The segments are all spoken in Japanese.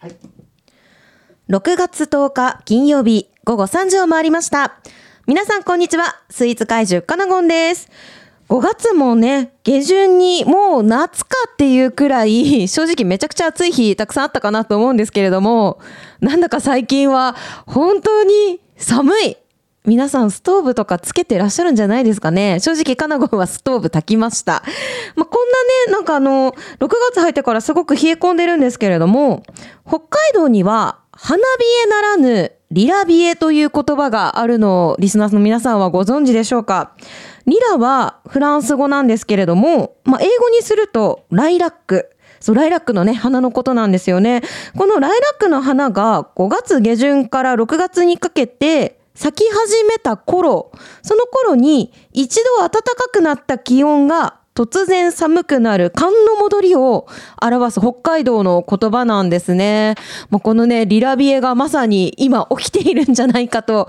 はい6月10日金曜日午後3時を回りました。皆さんこんにちは。スイーツ怪獣カナゴンです。5月もね、下旬にもう夏かっていうくらい、正直めちゃくちゃ暑い日たくさんあったかなと思うんですけれども、なんだか最近は本当に寒い。皆さんストーブとかつけてらっしゃるんじゃないですかね。正直かなごんはストーブ炊きました。まあ、こんなね、なんかあの、6月入ってからすごく冷え込んでるんですけれども、北海道には花冷えならぬリラ冷えという言葉があるのをリスナーの皆さんはご存知でしょうかリラはフランス語なんですけれども、まあ、英語にするとライラック。そう、ライラックのね、花のことなんですよね。このライラックの花が5月下旬から6月にかけて咲き始めた頃、その頃に一度暖かくなった気温が突然寒くなる寒の戻りを表す北海道の言葉なんですね。まあ、このね、リラビエがまさに今起きているんじゃないかと、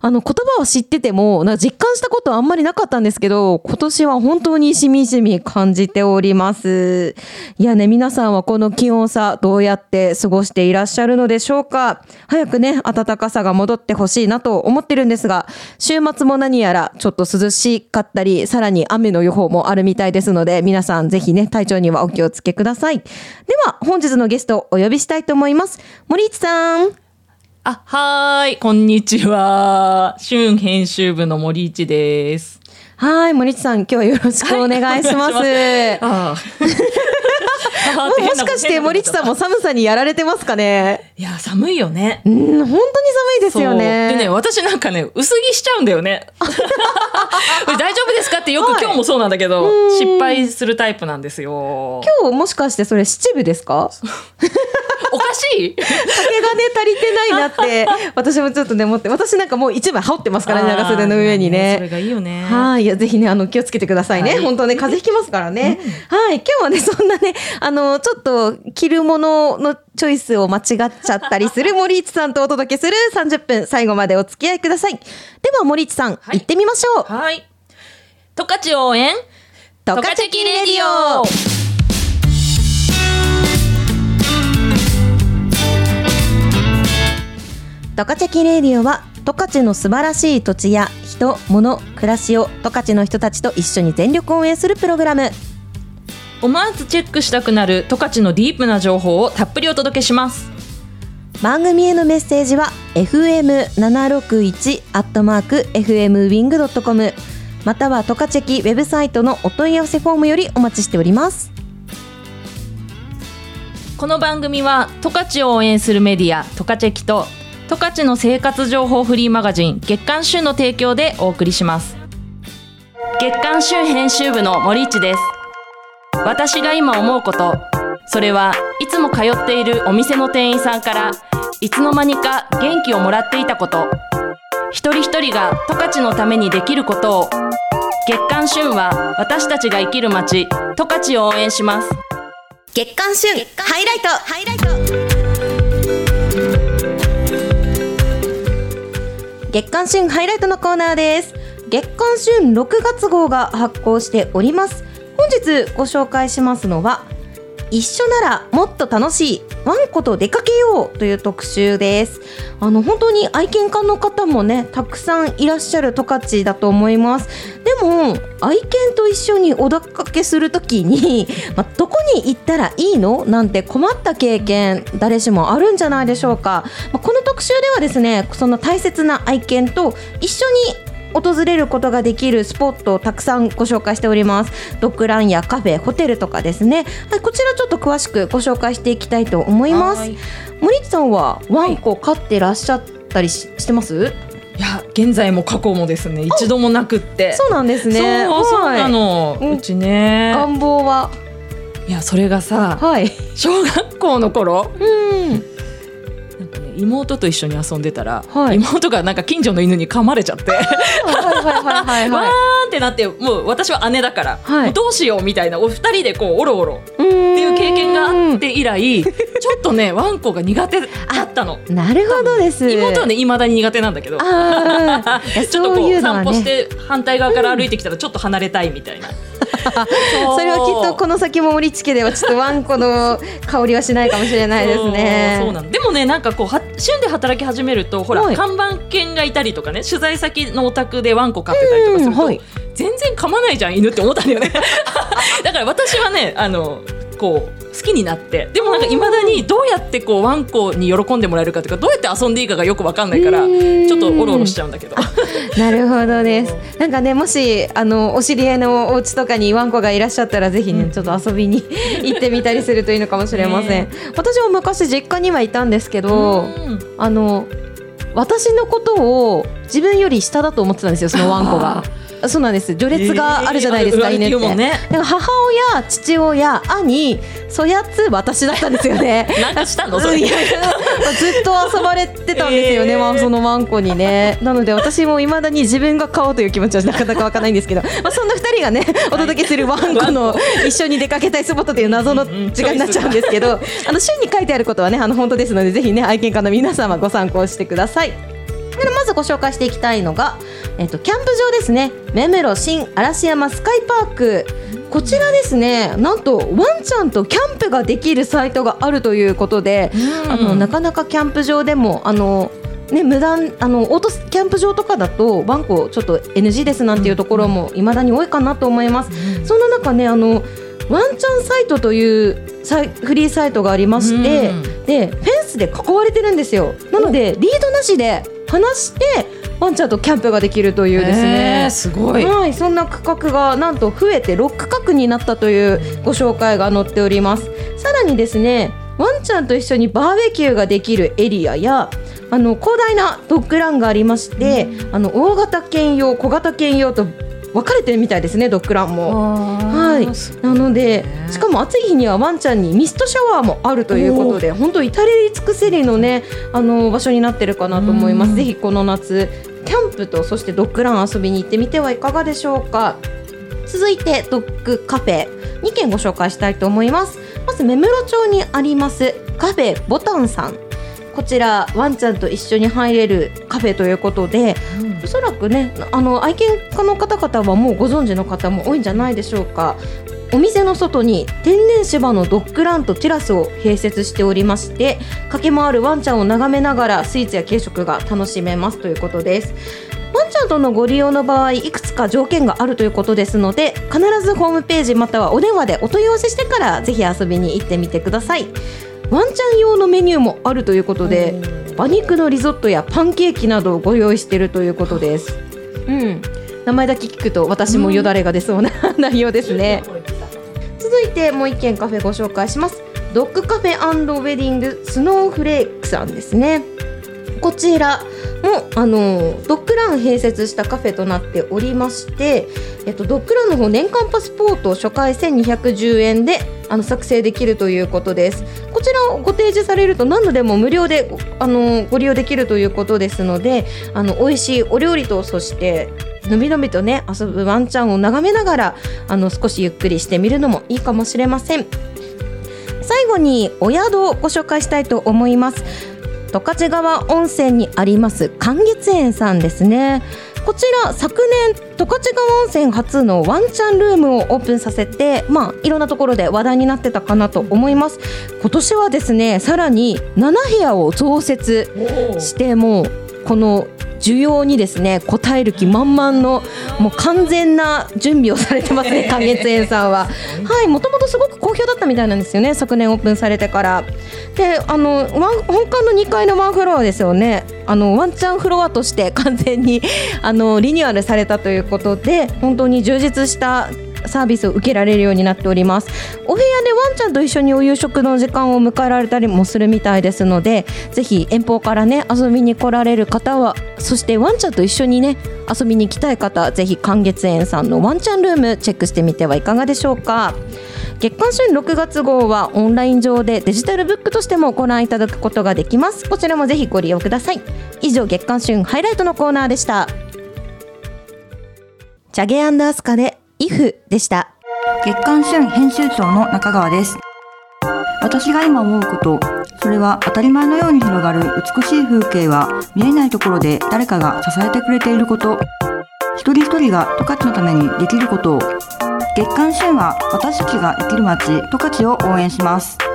あの言葉を知ってても、な実感したことはあんまりなかったんですけど、今年は本当にしみじみ感じております。いやね、皆さんはこの気温差どうやって過ごしていらっしゃるのでしょうか早くね、暖かさが戻ってほしいなと思ってるんですが、週末も何やらちょっと涼しかったり、さらに雨の予報もあるみたいですので、皆さんぜひね、体調にはお気をつけください。では、本日のゲストをお呼びしたいと思います。森市さん。あ、はーい、こんにちは。春編集部の森市です。はい、森市さん、今日はよろしくお願いします。ああ ももしかして森市さんも 寒さにやられてますかね？いや、寒いよね。うん、本当に寒いですよね。でね、私なんかね、薄着しちゃうんだよね。大丈夫ですかってよく、はい今日もそうなんだけどうん、失敗するタイプなんですよ。今日もしかしてそれ七分ですか？おかしい酒がね足りてないなって 私もちょっとね思って私なんかもう一枚羽織ってますからね長袖の上にあーそれね。がいいよね。はい。いや、ぜひね、あの、気をつけてくださいね。はい本当ね、風邪ひきますからね。はい。今日はね、そんなね、あの、ちょっと、着るもののチョイスを間違っちゃったりする 森市さんとお届けする30分、最後までお付き合いください。では、森市さん、はい行ってみましょう。はい。十勝応援トカチェキレディオトカチェキレディオは十勝の素晴らしい土地や人、物、暮らしを十勝の人たちと一緒に全力応援するプログラム。思わずチェックしたくなる十勝のディープな情報をたっぷりお届けします。番組へのメッセージは fm761 アットマーク fmwing.com またはトカチェキウェブサイトのお問い合わせフォームよりお待ちしております。この番組は十勝を応援するメディア十勝チェキと十勝の生活情報フリーマガジン月刊旬の提供でお送りします。月刊旬編集部の森市です。私が今思うこと。それはいつも通っているお店の店員さんからいつの間にか元気をもらっていたこと。一人一人が十勝のためにできることを。月刊旬は私たちが生きる街十勝を応援します。月刊旬ハイライト。ハイライト月刊旬ハイライトのコーナーです。月刊旬6月号が発行しております。本日ご紹介しますのは一緒ならもっと楽しい。ワンコと出かけようという特集です。あの本当に愛犬家の方もねたくさんいらっしゃる十勝だと思います。でも愛犬と一緒にお出かけするときに、まあ、どこに行ったらいいのなんて困った経験誰しもあるんじゃないでしょうか、まあ、この特集ではですねその大切な愛犬と一緒に訪れることができるスポットをたくさんご紹介しております。ドッグランやカフェホテルとかですね、はい、こちらちょっと詳しくご紹介していきたいと思います。はい。森内さんはワンコ飼ってらっしゃったりししてますいや現在も過去もですね一度もなくって。そうなんですね。そうそうなの、うん。うちね。願望は？いやそれがさはい。小学校の頃うん妹と一緒に遊んでたら、はい。妹がなんか近所の犬に噛まれちゃって。わーはいってなってもう私は姉だから、はい。どうしようみたいなお二人でこうおろおろ。っていう経験があって以来ちょっとねワンコが苦手だったの。なるほどです。妹はね未だに苦手なんだけど。ちょっとこうそういうのは散歩しねて反対側から歩いてきたらちょっと離れたいみたいなそれはきっとこの先も森地家ではちょっとワンコの香りはしないかもしれないですね。でもねなんかこうは旬で働き始めるとほら、はい。看板犬がいたりとかね取材先のお宅でワンコ飼ってたりとかすると、うんはい。全然噛まないじゃん犬って思ったんだよね。だから私はねあのこう好きになって。でもなんかいまだにどうやってこうワンコに喜んでもらえるかとかどうやって遊んでいいかがよくわかんないからちうん。ょっとおろおろしちゃうんだけど。なるほどです。なんかねもしあのお知り合いのお家とかにワンコがいらっしゃったらぜひね、ちょっと遊びに 行ってみたりするといいのかもしれません。ね私も昔実家にはいたんですけど、うん。あの私のことを自分より下だと思ってたんですよそのワンコが。そうなんです序列があるじゃないですか、えー犬って。ね母親父親兄そやつ私だったんですよね。なんかしたの？それ ずっと遊ばれてたんですよね、えーまあ、そのワンコにね。なので私もいまだに自分が飼おうという気持ちはなかなか湧かないんですけど、まあ、そんな2人がねお届けするワンコの一緒に出かけたいスポットという謎の時間になっちゃうんですけどあの週に書いてあることはねあの本当ですのでぜひね愛犬家の皆様ご参考してください。ずご紹介していきたいのが、えっと、キャンプ場ですね。目黒新嵐山スカイパーク。こちらですねなんとワンちゃんとキャンプができるサイトがあるということで、うん。あのなかなかキャンプ場でもあのね、無断あのオートキャンプ場とかだとワンコちょっと NG ですなんていうところもいまだに多いかなと思います。そんな中ねあのワンちゃんサイトというサイフリーサイトがありまして、うん。でフェンスで囲われてるんですよ。なのでリードなしで離してワンちゃんとキャンプができるというですえねー、すごい。はい、そんな区画がなんと増えて6区画になったというご紹介が載っておりますさらにですねワンちゃんと一緒にバーベキューができるエリアやあの広大なドッグランがありまして、あの大型犬用小型犬用と分かれてるみたいですねドッグランも。はい、なのでしかも暑い日にはワンちゃんにミストシャワーもあるということで本当至れり尽くせりのねあの場所になってるかなと思います。ぜひこの夏キャンプとそしてドッグラン遊びに行ってみてはいかがでしょうか。続いてドッグカフェ。2軒ご紹介したいと思います。まず目室町にありますカフェボタンさんこちらワンちゃんと一緒に入れるカフェということでおそらくねあの愛犬家の方々はもうご存知の方も多いんじゃないでしょうか。お店の外に天然芝のドッグランとテラスを併設しておりまして駆け回るワンちゃんを眺めながらスイーツや軽食が楽しめますということです。ワンちゃんとのご利用の場合いくつか条件があるということですので必ずホームページまたはお電話でお問い合わせしてからぜひ遊びに行ってみてくださいワンちゃん用のメニューもあるということで馬肉のリゾットやパンケーキなどをご用意しているということです。うん。名前だけ聞くと私もよだれが出そうな、内容ですね。続いてもう一軒カフェご紹介しますドッグカフェウェディングスノーフレークさん。ですねこちらもあのドッグラン併設したカフェとなっておりまして、えっと、ドッグランの方年間パスポート初回1210円であの作成できるということです。こちらをご提示されると何度でも無料であのご利用できるということですのであの美味しいお料理とそしてのびのびとね遊ぶワンちゃんを眺めながらあの少しゆっくりしてみるのもいいかもしれません。最後にお宿をご紹介したいと思います。十勝川温泉にあります寒月園さんですね。こちら昨年十勝川温泉初のワンちゃんルームをオープンさせてまあいろんなところで話題になってたかなと思います。今年はですねさらに7部屋を増設してもうこの需要にですね応える気満々のもう完全な準備をされてますね寒月園さんは。はいもともとすごく好評だったみたいなんですよね昨年オープンされてから。であのワン本館の2階のワンフロアですよね。あのワンチャンフロアとして完全にあのリニューアルされたということで本当に充実したサービスを受けられるようになっております。お部屋でワンちゃんと一緒にお夕食の時間を迎えられたりもするみたいですのでぜひ遠方からね遊びに来られる方はそしてワンちゃんと一緒にね遊びに行きたい方ぜひ寒月園さんのワンちゃんルームチェックしてみてはいかがでしょうか。月刊旬6月号はオンライン上でデジタルブックとしてもご覧いただくことができます。こちらもぜひご利用ください。以上月刊旬ハイライトのコーナーでした。チャゲアンダースカでイフでした。月刊旬編集長の中川です。私が今思うことそれは当たり前のように広がる美しい風景は見えないところで誰かが支えてくれていること。一人一人が十勝のためにできることを。月刊旬は私たちが生きる街十勝を応援します。ト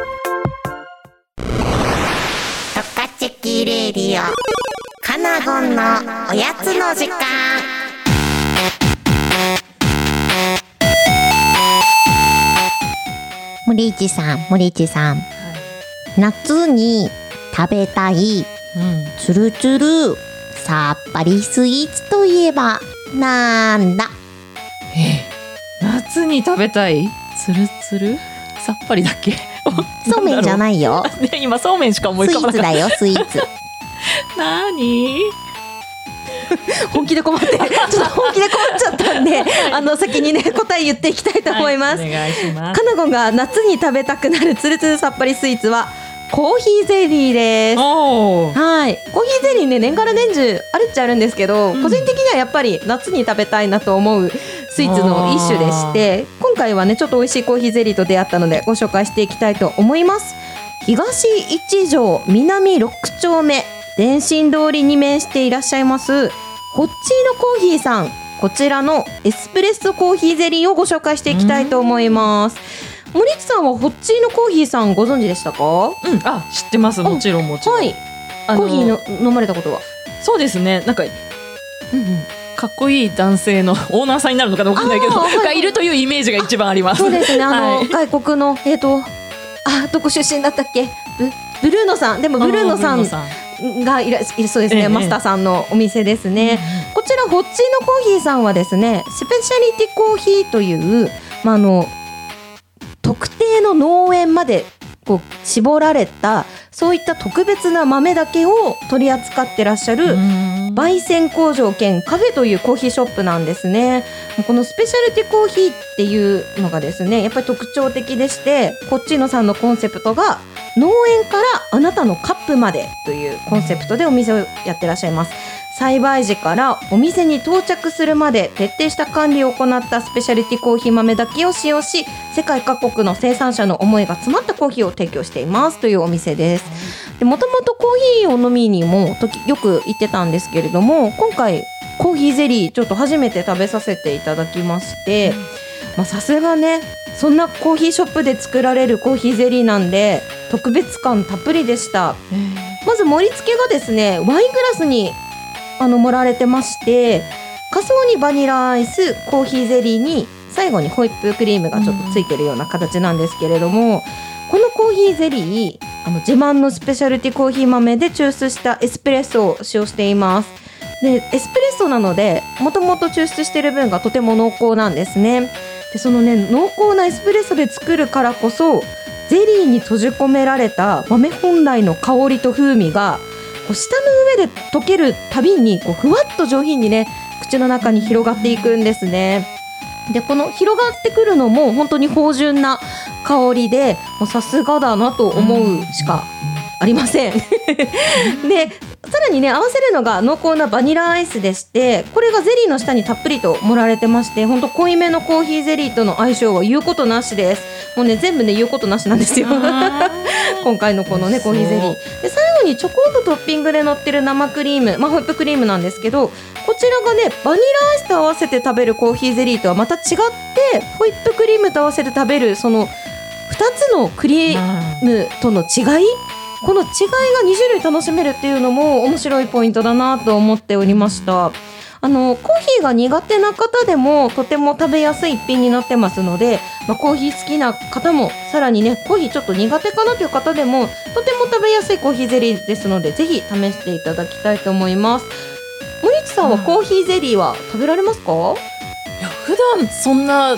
カチキレディオ。カナゴンのおやつの時間森市さん森市さん、夏に食べたいうん。つるつるさっぱりスイーツといえばなんだ？夏に食べたいつるつるさっぱりだっけそうめんじゃいないよね今そうめんしか思いスイ浮かばなかっーツだよスイーツ。た 何？本気で困って ちょっと本気で困っちゃったんであの先にね答え言っていきたいと思います、カナゴンが夏に食べたくなるつるつるさっぱりスイーツはコーヒーゼリーです。はい、コーヒーゼリーね年がら年中あるっちゃあるんですけど、うん。個人的にはやっぱり夏に食べたいなと思うスイーツの一種でして今回はねちょっと美味しいコーヒーゼリーと出会ったのでご紹介していきたいと思います。東一条南六丁目電信通りに面していらっしゃいますホッチーノコーヒーさん。こちらのエスプレッソコーヒーゼリーをご紹介していきたいと思います。森内さんはホッチーノコーヒーさんご存知でしたか？はうん。あ知ってます。もちろんもちろん。い。あのコーヒーの飲まれたことは？そうですね。なんかかっこいい男性の オーナーさんになるのかなわかんないけど、がいるというイメージが一番あります。そうですね、あの、はい。外国の、えっ、と、あ、どこ出身だったっけ？ブブルーノさん、でもブルーノさんがいらいるそうですね、ええ。マスターさんのお店ですね。こちら、ホッチーノコーヒーさんはですね、スペシャリティコーヒーという、まあ、あの、特定の農園までこう絞られた、そういった特別な豆だけを取り扱ってらっしゃる、うん焙煎工場兼カフェというコーヒーショップなんですね。このスペシャルティコーヒーっていうのがですねやっぱり特徴的でしてこっちのさんのコンセプトが農園からあなたのカップまでというコンセプトでお店をやってらっしゃいます。栽培時からお店に到着するまで徹底した管理を行ったスペシャリティコーヒー豆だけを使用し世界各国の生産者の思いが詰まったコーヒーを提供しています。というお店です。もともとコーヒーを飲みにも時よく行ってたんですけれども今回コーヒーゼリーちょっと初めて食べさせていただきましてまあさすがねそんなコーヒーショップで作られるコーヒーゼリーなんで特別感たっぷりでした。まず盛り付けがですねワイングラスにあの盛られてまして仮想にバニラアイスコーヒーゼリーに最後にホイップクリームがちょっとついてるような形なんですけれども、このコーヒーゼリーあの自慢のスペシャルティコーヒー豆で抽出したエスプレッソを使用しています。でエスプレッソなのでもともと抽出している分がとても濃厚なんですね。でそのね濃厚なエスプレッソで作るからこそゼリーに閉じ込められた豆本来の香りと風味がこう舌の上で溶けるたびにこうふわっと上品にね口の中に広がっていくんですね。でこの広がってくるのも本当に芳醇な香りでもうさすがだなと思うしかありません。でさらにね合わせるのが濃厚なバニラアイスでしてこれがゼリーの下にたっぷりと盛られてまして本当濃いめのコーヒーゼリーとの相性は言うことなしです。もうね全部ね言うことなしなんですよ。今回のこのねコーヒーゼリー。で最後にチョコレートトッピングで乗ってる生クリーム、まあ、ホイップクリームなんですけどこちらがねバニラアイスと合わせて食べるコーヒーゼリーとはまた違ってホイップクリームと合わせて食べるその2つのクリームとの違いこの違いが2種類楽しめるっていうのも面白いポイントだなと思っておりました。あのコーヒーが苦手な方でもとても食べやすい一品になってますので、まあ、コーヒー好きな方もさらにねコーヒーちょっと苦手かなという方でもとても食べやすいコーヒーゼリーですのでぜひ試していただきたいと思います。森内さんはコーヒーゼリーは食べられますか、いや普段そんな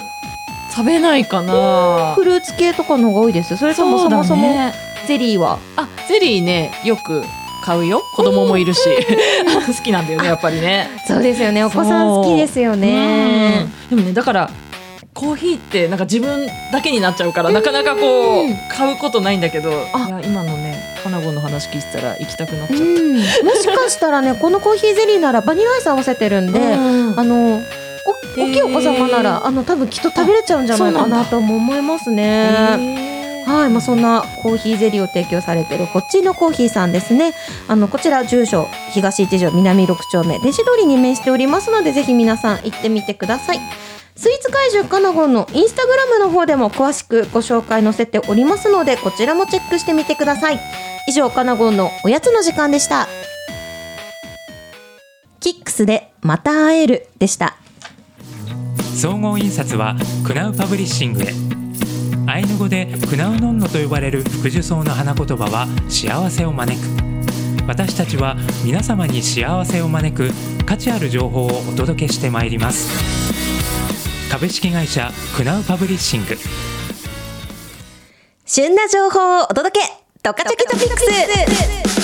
食べないかな。フルーツ系とかの方が多いです。それともそもそもねゼリーは？あゼリーねよく買うよ。子供もいるし。好きなんだよねやっぱりね。そうですよね。お子さん好きですよね。う。んでもねだからコーヒーってなんか自分だけになっちゃうからなかなかこううん。買うことないんだけどいあや今のねカナゴンの話聞いてたら行きたくなっちゃった。うん、もしかしたらねこのコーヒーゼリーならバニラアイス合わせてるんで、うん。あの大きいお子様ならあの多分きっと食べれちゃうんじゃないかなとも思いますね。はい、まあ、そんなコーヒーゼリーを提供されてるこっちのコーヒーさんですね。あの、こちら住所、東一条南六丁目、弟子通りに面しておりますので、ぜひ皆さん行ってみてください。スイーツ怪獣カナゴンのインスタグラムの方でも詳しくご紹介載せておりますのでこちらもチェックしてみてください以上カナゴンのおやつの時間でしたキックスでまた会えるでした総合印刷はクナウパブリッシングへ。アイヌ語でクナウノンノと呼ばれる福寿草の花言葉は幸せを招く。私たちは皆様に幸せを招く価値ある情報をお届けしてまいります。株式会社クナウパブリッシング。旬な情報をお届け。トカチャキトピックス。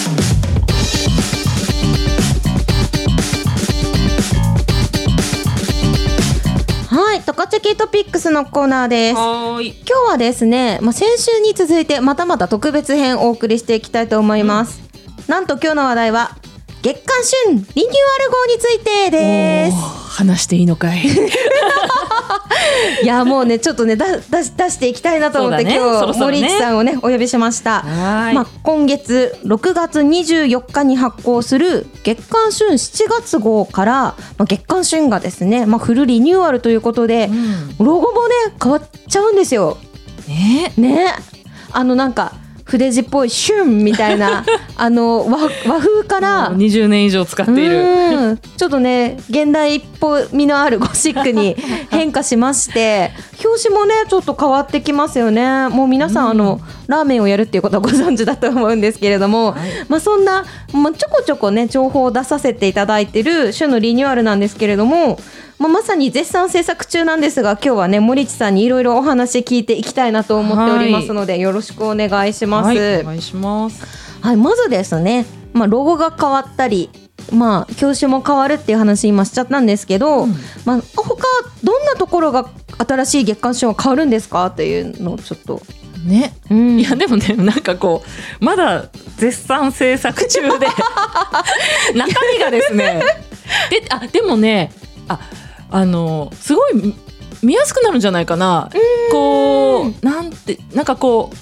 はい、トカチャキトピックスのコーナーです。今日はですね、まあ、先週に続いてまたまた特別編をお送りしていきたいと思います。なんと今日の話題は月刊旬リニューアル号についてです。話していいのかい いやもうねちょっとねだ出し出していきたいなと思って、ね。今日森市さんをねお呼びしました。まあ今月6月24日に発行する月刊旬7月号から、まあ、月刊旬がですね、まあ、フルリニューアルということで、ロゴもね変わっちゃうんですよ。ねね。あのなんか筆字っぽい旬みたいな あの和和風からもう20年以上使っている。うん。ちょっとね現代っぽみのあるゴシックに 変化しまして表紙もねちょっと変わってきますよね。もう皆さん、あのラーメンをやるっていうことはご存知だと思うんですけれども、まあそんな、まあ、ちょこちょこね情報を出させていただいてる種のリニューアルなんですけれども、まあ、まさに絶賛制作中なんですが今日はね森地さんにいろいろお話聞いていきたいなと思っておりますので、よろしくお願いします。はいお願いします。はい、まずですね、まあ、ロゴが変わったり、まあ、表紙も変わるっていう話今しちゃったんですけど、まあ、他どんなところが新しい月刊誌は変わるんですかっていうのをちょっと、ね。うん。いやでもねなんかこうまだ絶賛制作中で 中身がですね。であでもねああのすごい見見やすくなるんじゃないかな。こうなんてなんかこう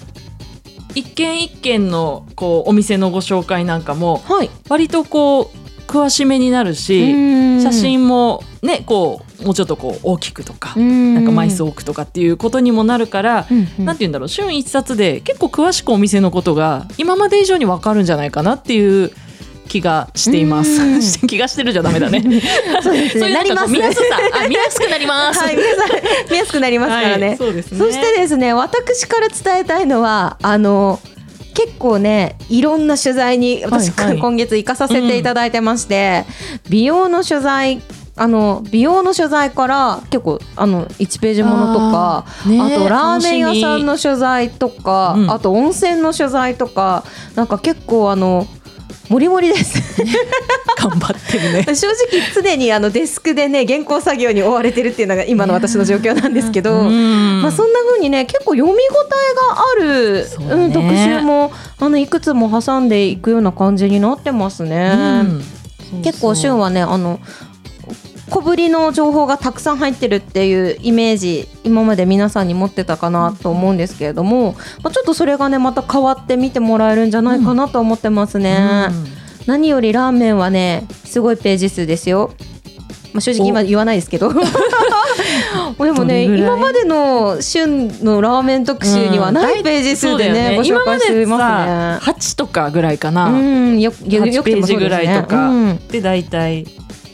一軒一軒のこうお店のご紹介なんかもはい、割とこう詳しめになるし写真もねこうもうちょっとこう大きくとか、ななんか枚数多くとかっていうことにもなるから、うんうん。なんて言うんだろう旬一冊で結構詳しくお店のことが今まで以上にわかるんじゃないかなっていう気がしています。うん 気がしてるじゃダメだね。そうですねなります見やすさあ見やすくなります。はい、見やすくなりますからね。はいそうですねそしてですね、私から伝えたいのは、あの。結構ねいろんな取材に私、はいはい今月行かさせていただいてまして、美容の取材あの美容の取材から結構あの1ページものとかあ,、とラーメン屋さんの取材とか、うんあと温泉の取材とかなんか結構あのもりもりです。頑張ってるね。正直常にあのデスクでね原稿作業に追われてるっていうのが今の私の状況なんですけど、うんまあ、そんな風にね結構読み応えがあるそうねうん、特集もあのいくつも挟んでいくような感じになってますね。うん結構旬はねあの小ぶりの情報がたくさん入ってるっていうイメージ今まで皆さんに持ってたかなと思うんですけれども、まあ、ちょっとそれがねまた変わって見てもらえるんじゃないかなと思ってますね。何よりラーメンはねすごいページ数ですよ。まあ、正直今言わないですけど でもね今までの旬のラーメン特集にはないページ数でね,、ご紹今ま介してでますね。さ8とかぐらいかな。うんよよよ8くてもページぐらいとか、うんで大体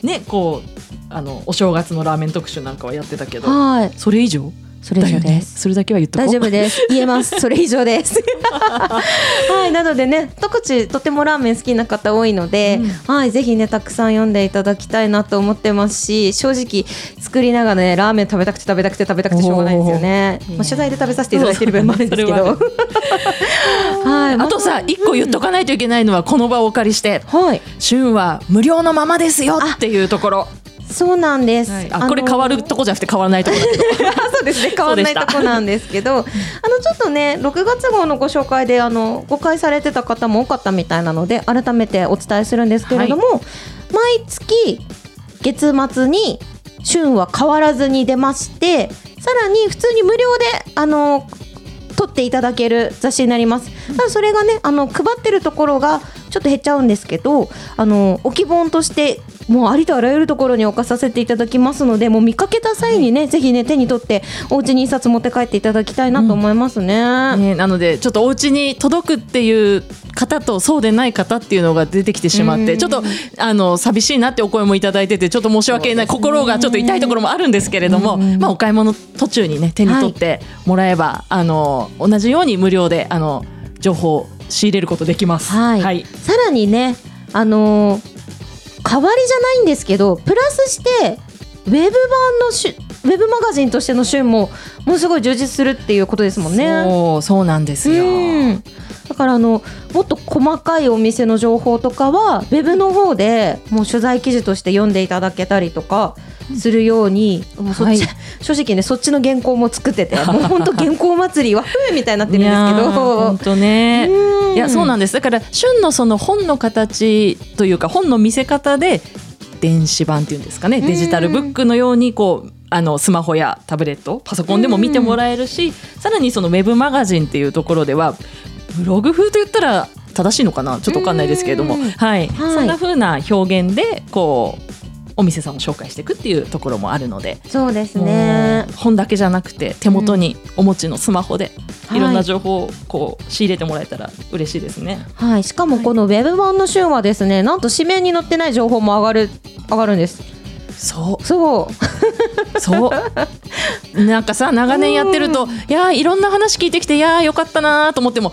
ねこうあのお正月のラーメン特集なんかはやってたけど。はい。それ以上？それ以上です。それだけは言っとこう。大丈夫です。言えます。それ以上です。はい、なのでね、特地とてもラーメン好きな方多いので、はい、ぜひね、たくさん読んでいただきたいなと思ってますし、正直作りながらね、ラーメン食べたくて食べたくて食べたくてしょうがないんですよね。まあ、取材で食べさせていただいてる分もあるんですけど。は はい、まあとさ一個言っとかないといけないのはこの場をお借りして。はい、旬は無料のままですよっていうところ、そうなんです。あこれ変わるとこじゃなくて変わらないとこ そうですね。変わらないとこなんですけど。あのちょっとね6月号のご紹介であの誤解されてた方も多かったみたいなので改めてお伝えするんですけれども、毎月月末に旬は変わらずに出ましてさらに普通に無料であの取っていただける雑誌になります。ただそれがねあの配ってるところがちょっと減っちゃうんですけどあの置き本としてもうありとあらゆるところに置かさせていただきますのでもう見かけた際にね、ぜひね手に取ってお家に印刷持って帰っていただきたいなと思いますね。ね、なのでちょっとお家に届くっていう方とそうでない方っていうのが出てきてしまってちょっとあの寂しいなってお声もいただいててちょっと申し訳ない、心がちょっと痛いところもあるんですけれども、まあ、お買い物途中にね手に取ってもらえば、あの同じように無料であの情報を仕入れることできます。はい、はい。さらにねあのー代わりじゃないんですけどプラスしてウェブ版のしゅウェブマガジンとしての旬もものすごい充実するっていうことですもんね。そうそうなんですよ。うんだからあのもっと細かいお店の情報とかはウェブの方でもう取材記事として読んでいただけたりとかするように、もうそっちはい。正直ねそっちの原稿も作ってて もう本当原稿祭りはふーみたいになってるんですけ本ど。当ね。うん。いやそうなんです。だから旬のその本の形というか本の見せ方で電子版っていうんですかねデジタルブックのようにこうあのスマホやタブレットパソコンでも見てもらえるしさらにそのウェブマガジンっていうところではブログ風と言ったら正しいのかなちょっとわかんないですけれども、うん。はい、はい。そんな風な表現でこうお店さんを紹介していくっていうところもあるので、そうですね。本だけじゃなくて手元にお持ちのスマホではいいろんな情報をこう仕入れてもらえたら嬉しいですね。はい、しかもこのウェブ版の週はですね、なんと紙面に載ってない情報も上がる上がるんです。そう。そう、そう。なんかさ長年やってるといやーいろんな話聞いてきていやーよかったなーと思っても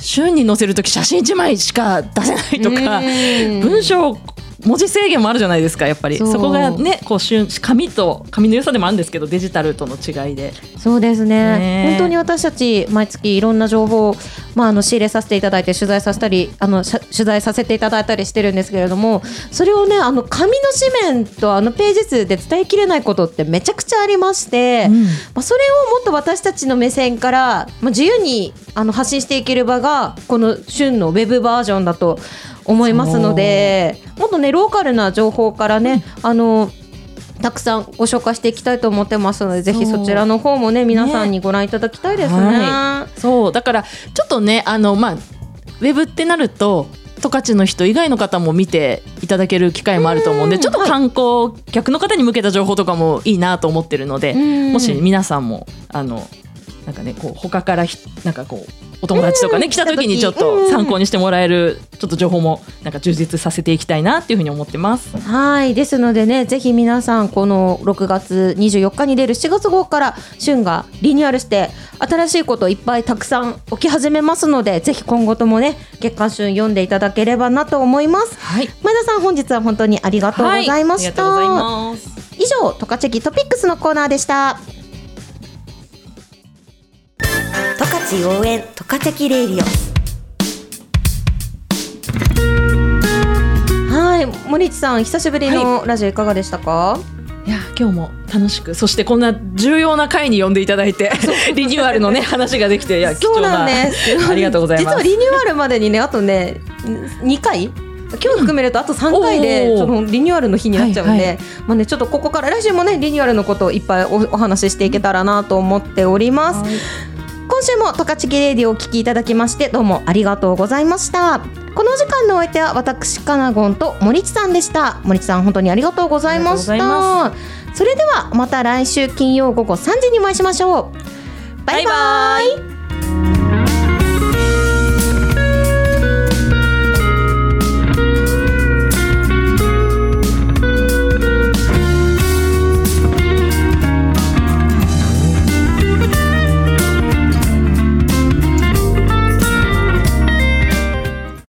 週に載せるとき写真1枚しか出せないとかうん。文章文字制限もあるじゃないですかやっぱり。そこがねこう旬紙と紙の良さでもあるんですけどデジタルとの違いで。そうですね。ね。本当に私たち毎月いろんな情報を、まあ、あの仕入れさせていただいて取材させたりあの取材させていただいたりしてるんですけれどもそれをねあの紙の紙面とあのページ数で伝えきれないことってめちゃくちゃありまして、うん。まあ、それをもっと私たちの目線から、まあ、自由にあの発信していける場がこの旬のウェブバージョンだと思いますのでもっとねローカルな情報からね、あのたくさんご紹介していきたいと思ってますのでぜひそちらの方もね皆さんにご覧いただきたいですね。はそう。だからちょっとねあのまあウェブってなると十勝の人以外の方も見ていただける機会もあると思うんでちょっと観光客の方に向けた情報とかもいいなと思ってるのでうん。もし皆さんもあのなんかねこう他からひなんかこうお友達とかね来た時にちょっと参考にしてもらえるちょっと情報もなんか充実させていきたいなっていうふうに思ってます。はいですのでねぜひ皆さんこの6月24日に出る7月号から旬がリニューアルして新しいこといっぱいたくさん起き始めますのでぜひ今後ともね月刊旬読んでいただければなと思います。はい。前田さん本日は本当にありがとうございました、はい、ありがとうございます。以上トカチェキトピックスのコーナーでした。十勝応援十勝チレイディオ。はい森内さん久しぶりのラジオいかがでしたか、いや今日も楽しくそしてこんな重要な回に呼んでいただいて リニューアルのね話ができていや貴重ななんです。ありがとうございます。実はリニューアルまでにねあとね2回？今日含めるとあと3回でそのリニューアルの日になっちゃうんで、はいはまあねちょっとここから来週もねリニューアルのことをいっぱいおお話ししていけたらなと思っております。今週もトカチキレディをお聞きいただきましてどうもありがとうございました。このお時間のお相手は私カナゴンと森地さんでした。森地さん本当にありがとうございました。それではまた来週金曜午後3時にお会いしましょう。バイバイ。バイバイ